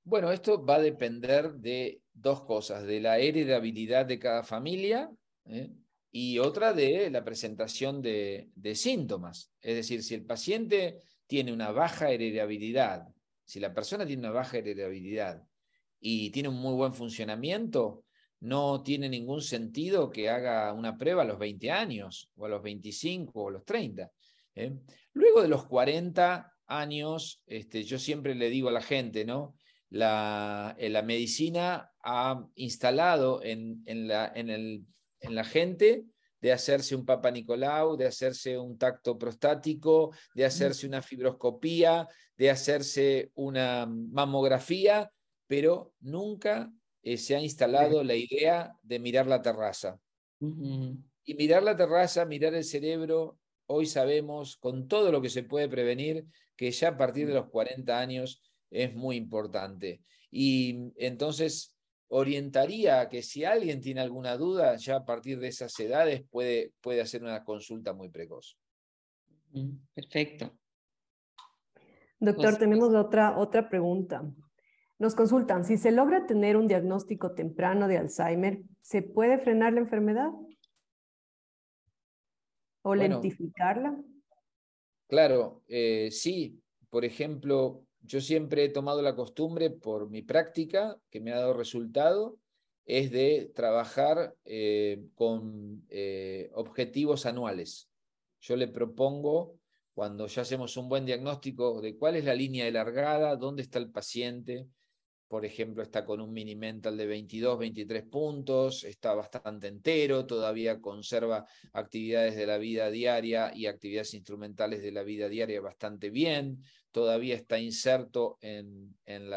Bueno, esto va a depender de dos cosas, de la heredabilidad de cada familia, ¿eh? Y otra de la presentación de, síntomas. Es decir, si el paciente tiene una baja heredabilidad, si la persona tiene una baja heredabilidad y tiene un muy buen funcionamiento, no tiene ningún sentido que haga una prueba a los 20 años, o a los 25, o a los 30. ¿eh? Luego de los 40 años, este, yo siempre le digo a la gente, ¿no? La, eh, la medicina ha instalado en, la, en, el, en la gente de hacerse un Papa Nicolau, de hacerse un tacto prostático, de hacerse una fibroscopía, de hacerse una mamografía, pero nunca eh, se ha instalado la idea de mirar la terraza. Y mirar la terraza, mirar el cerebro, hoy sabemos con todo lo que se puede prevenir que ya a partir de los 40 años es muy importante. Y entonces orientaría a que si alguien tiene alguna duda, ya a partir de esas edades puede, puede hacer una consulta muy precoz. Perfecto. Doctor, pues, tenemos pues otra, otra pregunta. Nos consultan, si se logra tener un diagnóstico temprano de Alzheimer, ¿se puede frenar la enfermedad? ¿O lentificarla? Claro, eh, sí. Por ejemplo, yo siempre he tomado la costumbre por mi práctica, que me ha dado resultado, es de trabajar eh, con eh, objetivos anuales. Yo le propongo, cuando ya hacemos un buen diagnóstico de cuál es la línea de largada, dónde está el paciente, por ejemplo, está con un mini mental de 22, 23 puntos, está bastante entero, todavía conserva actividades de la vida diaria y actividades instrumentales de la vida diaria bastante bien, todavía está inserto en, en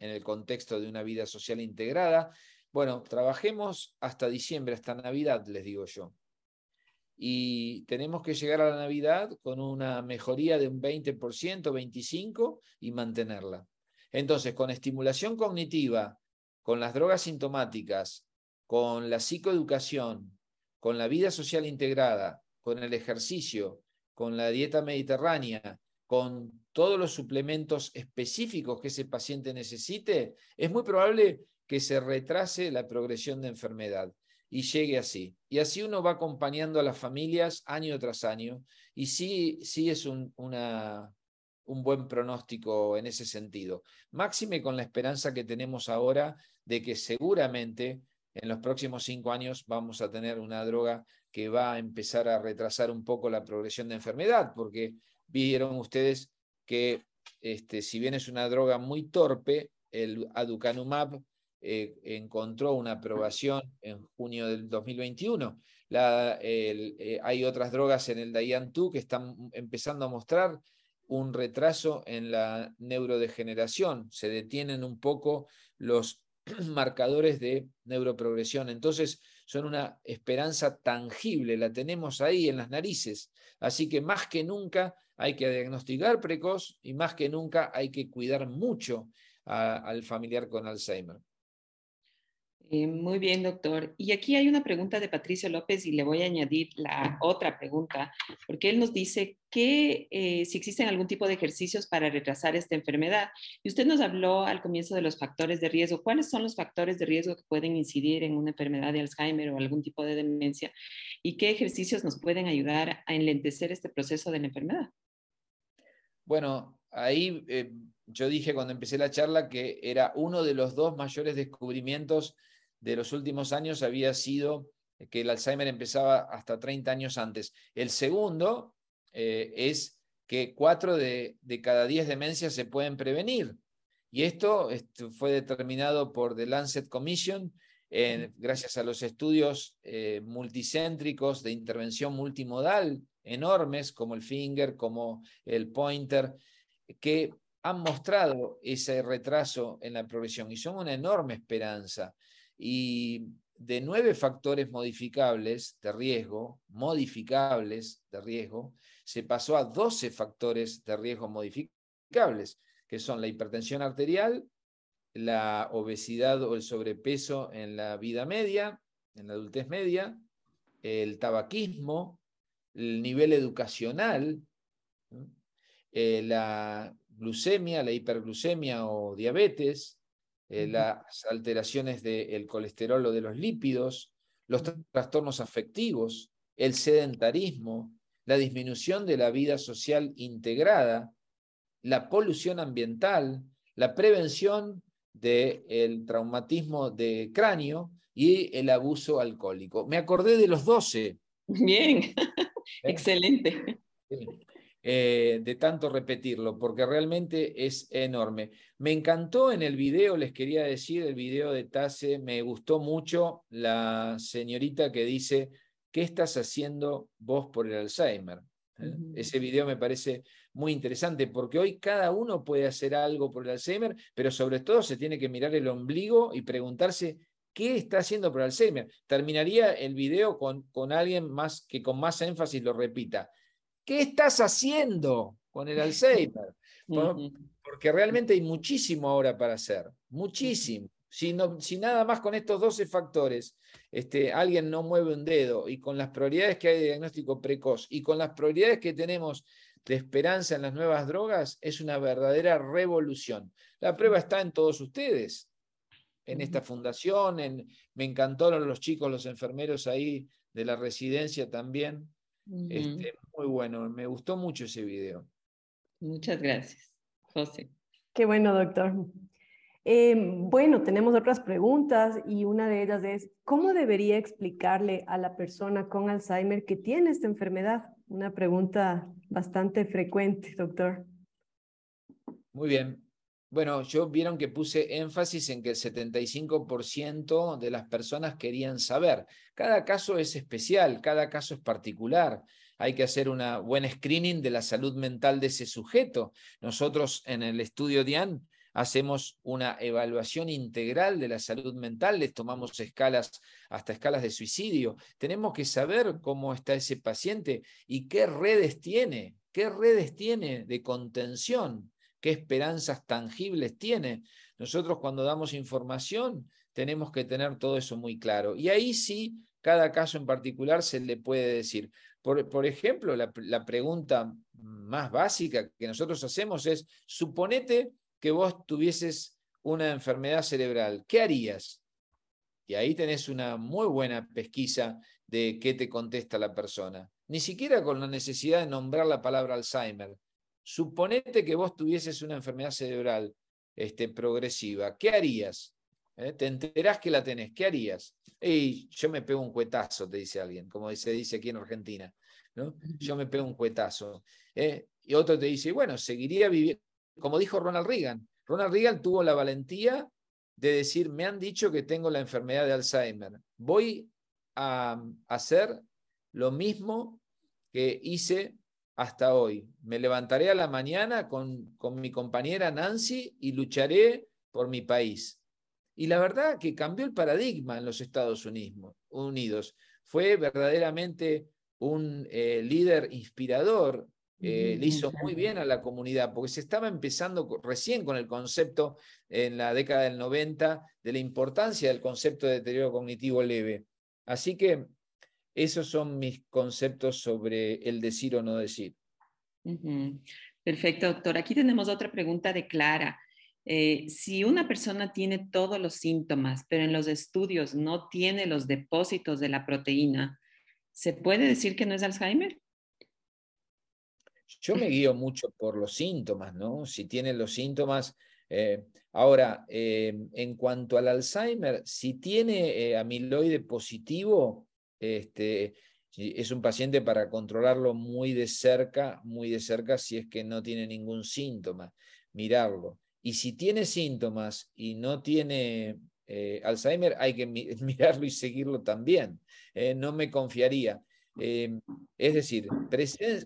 el contexto de una vida social integrada. Bueno, trabajemos hasta diciembre, hasta Navidad, les digo yo. Y tenemos que llegar a la Navidad con una mejoría de un 20%, 25% y mantenerla. Entonces, con estimulación cognitiva, con las drogas sintomáticas, con la psicoeducación, con la vida social integrada, con el ejercicio, con la dieta mediterránea, con todos los suplementos específicos que ese paciente necesite, es muy probable que se retrase la progresión de enfermedad y llegue así. Y así uno va acompañando a las familias año tras año y sí, sí es una, un buen pronóstico en ese sentido. Máxime con la esperanza que tenemos ahora de que seguramente en los próximos cinco años vamos a tener una droga que va a empezar a retrasar un poco la progresión de enfermedad, porque vieron ustedes que este, si bien es una droga muy torpe, el aducanumab eh, encontró una aprobación en junio del 2021. La, eh, hay otras drogas en el Dayan-2 que están empezando a mostrar un retraso en la neurodegeneración, se detienen un poco los marcadores de neuroprogresión. Entonces, son una esperanza tangible, la tenemos ahí en las narices. Así que más que nunca hay que diagnosticar precoz y más que nunca hay que cuidar mucho al familiar con Alzheimer. Eh, muy bien, doctor. Y aquí hay una pregunta de Patricio López y le voy a añadir la otra pregunta, porque él nos dice que eh, si existen algún tipo de ejercicios para retrasar esta enfermedad. Y usted nos habló al comienzo de los factores de riesgo. ¿Cuáles son los factores de riesgo que pueden incidir en una enfermedad de Alzheimer o algún tipo de demencia? ¿Y qué ejercicios nos pueden ayudar a enlentecer este proceso de la enfermedad? Bueno, ahí eh, yo dije cuando empecé la charla que era uno de los dos mayores descubrimientos de los últimos años había sido que el Alzheimer empezaba hasta 30 años antes. El segundo eh, es que cuatro de, cada diez demencias se pueden prevenir. Y esto, fue determinado por The Lancet Commission gracias a los estudios eh, multicéntricos de intervención multimodal enormes como el Finger, como el Pointer, que han mostrado ese retraso en la progresión y son una enorme esperanza y de nueve factores modificables de riesgo, modificables de riesgo, se pasó a 12 factores de riesgo modificables, que son la hipertensión arterial, la obesidad o el sobrepeso en la vida media, en la adultez media, el tabaquismo, el nivel educacional, eh, la glucemia, la hiperglucemia o diabetes, eh, las alteraciones del colesterol o de los lípidos, los trastornos afectivos, el sedentarismo, la disminución de la vida social integrada, la polución ambiental, la prevención del traumatismo de cráneo y el abuso alcohólico. Me acordé de los 12. Bien, ¿Eh? excelente. Eh, de tanto repetirlo, porque realmente es enorme. Me encantó en el video, les quería decir, el video de Tase, me gustó mucho la señorita que dice, ¿qué estás haciendo vos por el Alzheimer? ¿Eh? Ese video me parece muy interesante porque hoy cada uno puede hacer algo por el Alzheimer, pero sobre todo se tiene que mirar el ombligo y preguntarse qué está haciendo por el Alzheimer. Terminaría el video con, con alguien más que con más énfasis lo repita. ¿Qué estás haciendo con el Alzheimer? Porque realmente hay muchísimo ahora para hacer, muchísimo. Si, si nada más con estos 12 factores este, alguien no mueve un dedo y con las prioridades que hay de diagnóstico precoz y con las prioridades que tenemos de esperanza en las nuevas drogas, es una verdadera revolución. La prueba está en todos ustedes, en esta fundación, en, me encantaron los chicos, los enfermeros ahí de la residencia también. Este, muy bueno, me gustó mucho ese video. Muchas gracias, José. Qué bueno, doctor. Em, bueno, tenemos otras preguntas y una de ellas es, ¿cómo debería explicarle a la persona con Alzheimer que tiene esta enfermedad? Una pregunta bastante frecuente, doctor. Muy bien. Bueno, yo vieron que puse énfasis en que el 75% de las personas querían saber. Cada caso es especial, cada caso es particular hay que hacer una buen screening de la salud mental de ese sujeto. Nosotros en el estudio DIAN hacemos una evaluación integral de la salud mental, les tomamos escalas hasta escalas de suicidio. Tenemos que saber cómo está ese paciente y qué redes tiene, qué redes tiene de contención, qué esperanzas tangibles tiene. Nosotros cuando damos información tenemos que tener todo eso muy claro. Y ahí sí, cada caso en particular se le puede decir, por, ejemplo, la, pregunta más básica que nosotros hacemos es, suponete que vos tuvieses una enfermedad cerebral, ¿qué harías? Y ahí tenés una muy buena pesquisa de qué te contesta la persona. Ni siquiera con la necesidad de nombrar la palabra Alzheimer. Suponete que vos tuvieses una enfermedad cerebral este, progresiva, ¿qué harías? ¿Eh? Te enterás que la tenés, ¿qué harías? Y yo me pego un cuetazo, te dice alguien, como se dice aquí en Argentina. ¿no? Yo me pego un cuetazo. ¿eh? Y otro te dice, bueno, seguiría viviendo, como dijo Ronald Reagan. Ronald Reagan tuvo la valentía de decir, me han dicho que tengo la enfermedad de Alzheimer. Voy a hacer lo mismo que hice hasta hoy. Me levantaré a la mañana con, con mi compañera Nancy y lucharé por mi país. Y la verdad que cambió el paradigma en los Estados Unidos. Fue verdaderamente un eh, líder inspirador. Eh, le hizo muy bien a la comunidad, porque se estaba empezando recién con el concepto en la década del 90 de la importancia del concepto de deterioro cognitivo leve. Así que esos son mis conceptos sobre el decir o no decir. Perfecto, doctor. Aquí tenemos otra pregunta de Clara. Eh, si una persona tiene todos los síntomas, pero en los estudios no tiene los depósitos de la proteína, ¿se puede decir que no es Alzheimer? Yo me guío mucho por los síntomas, ¿no? Si tiene los síntomas. Eh, ahora, eh, en cuanto al Alzheimer, si tiene amiloide positivo, este, es un paciente para controlarlo muy de cerca, muy de cerca si es que no tiene ningún síntoma, mirarlo. Y si tiene síntomas y no tiene eh, Alzheimer, hay que mirarlo y seguirlo también. Eh, no me confiaría. Em, es decir,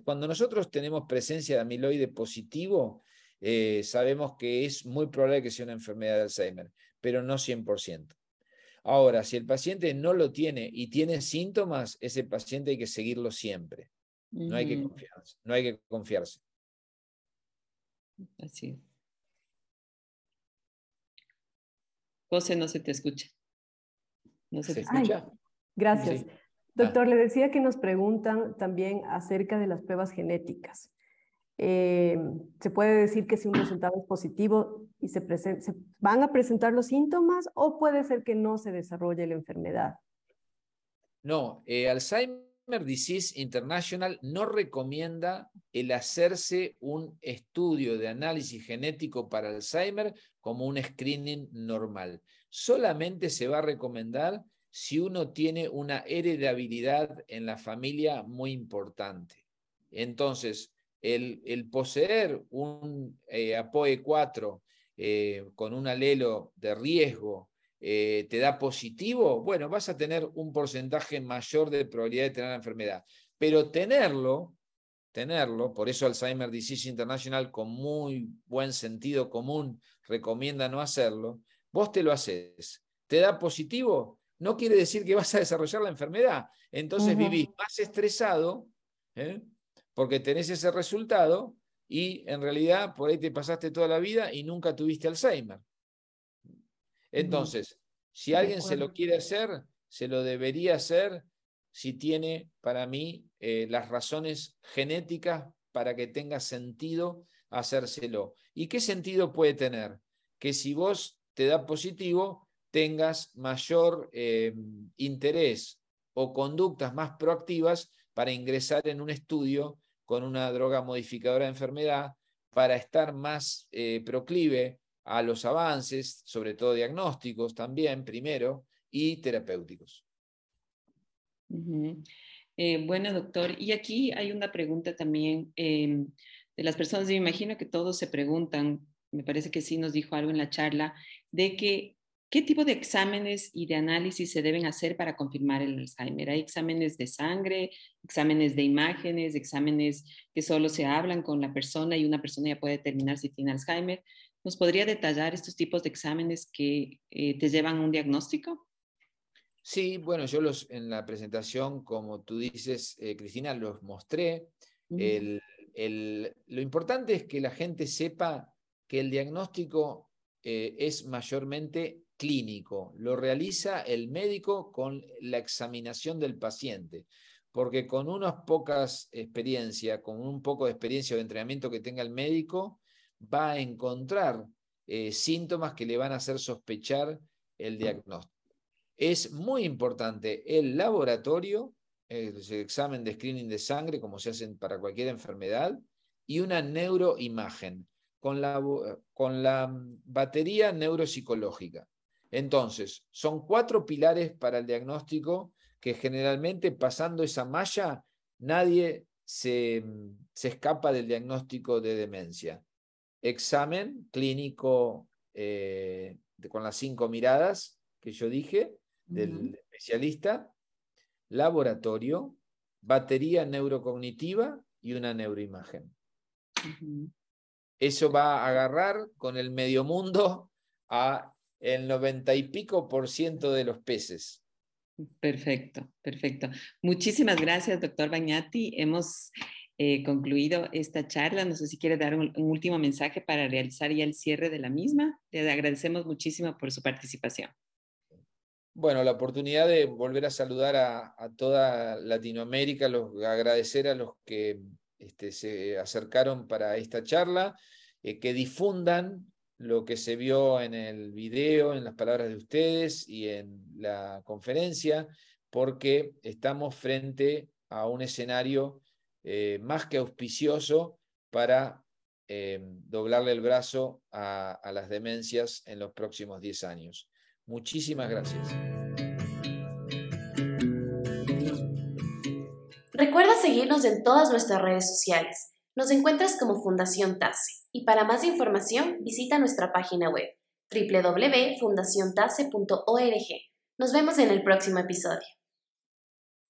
cuando nosotros tenemos presencia de amiloide positivo, eh, sabemos que es muy probable que sea una enfermedad de Alzheimer, pero no 100%. Ahora, si el paciente no lo tiene y tiene síntomas, ese paciente hay que seguirlo siempre. No hay que confiarse. No hay que confiarse. Así José, no se te escucha. No se, te escucha. gracias. Doctor, le decía que nos preguntan también acerca de las pruebas genéticas. Eh, ¿Se puede decir que si un resultado es positivo y se, se van a presentar los síntomas o puede ser que no se desarrolle la enfermedad? No, eh, Alzheimer Disease International no recomienda el hacerse un estudio de análisis genético para Alzheimer como un screening normal. Solamente se va a recomendar si uno tiene una heredabilidad en la familia muy importante. Entonces, el, poseer un eh, APOE4 eh, con un alelo de riesgo eh, te da positivo, bueno, vas a tener un porcentaje mayor de probabilidad de tener la enfermedad. Pero tenerlo, tenerlo, por eso Alzheimer Disease International con muy buen sentido común recomienda no hacerlo, vos te lo haces. ¿Te da positivo? No quiere decir que vas a desarrollar la enfermedad. Entonces vivís más estresado ¿eh? Porque tenés ese resultado y en realidad por ahí te pasaste toda la vida y nunca tuviste Alzheimer. Entonces, si alguien se lo quiere hacer, se lo debería hacer si tiene, para mí, eh, las razones genéticas para que tenga sentido hacérselo. ¿Y qué sentido puede tener? Que si vos te da positivo, tengas mayor eh, interés o conductas más proactivas para ingresar en un estudio con una droga modificadora de enfermedad, para estar más eh, proclive a los avances, sobre todo diagnósticos también, primero, y terapéuticos. Eh, bueno, doctor, y aquí hay una pregunta también em, de las personas, me imagino que todos se preguntan, me parece que sí nos dijo algo en la charla, de que ¿Qué tipo de exámenes y de análisis se deben hacer para confirmar el Alzheimer? ¿Hay exámenes de sangre, exámenes de imágenes, exámenes que solo se hablan con la persona y una persona ya puede determinar si tiene Alzheimer? ¿Nos podría detallar estos tipos de exámenes que eh, te llevan a un diagnóstico? Sí, bueno, yo los en la presentación, como tú dices, eh, Cristina, los mostré. lo importante es que la gente sepa que el diagnóstico eh, es mayormente clínico, lo realiza el médico con la examinación del paciente, porque con unas pocas experiencias, con un poco de experiencia o de entrenamiento que tenga el médico, va a encontrar eh, síntomas que le van a hacer sospechar el diagnóstico. Es muy importante el laboratorio, el examen de screening de sangre, como se hacen para cualquier enfermedad, y una neuroimagen con la, con la batería neuropsicológica. Entonces, son cuatro pilares para el diagnóstico que generalmente pasando esa malla, nadie se, se escapa del diagnóstico de demencia. Examen clínico eh, con las cinco miradas que yo dije del especialista, laboratorio, batería neurocognitiva y una neuroimagen. Eso va a agarrar con el medio mundo a el noventa y pico por ciento de los peces. Perfecto, perfecto. Muchísimas gracias, doctor Bagnati. Hemos eh, concluido esta charla. No sé si quiere dar un, último mensaje para realizar ya el cierre de la misma. Le agradecemos muchísimo por su participación. Bueno, la oportunidad de volver a saludar a, toda Latinoamérica, los, agradecer a los que este, se acercaron para esta charla, eh, que difundan lo que se vio en el video, en las palabras de ustedes y en la conferencia, porque estamos frente a un escenario eh, más que auspicioso para eh, doblarle el brazo a, las demencias en los próximos 10 años. Muchísimas gracias. Recuerda seguirnos en todas nuestras redes sociales. Nos encuentras como Fundación TASE y para más información visita nuestra página web www.fundaciontase.org. Nos vemos en el próximo episodio.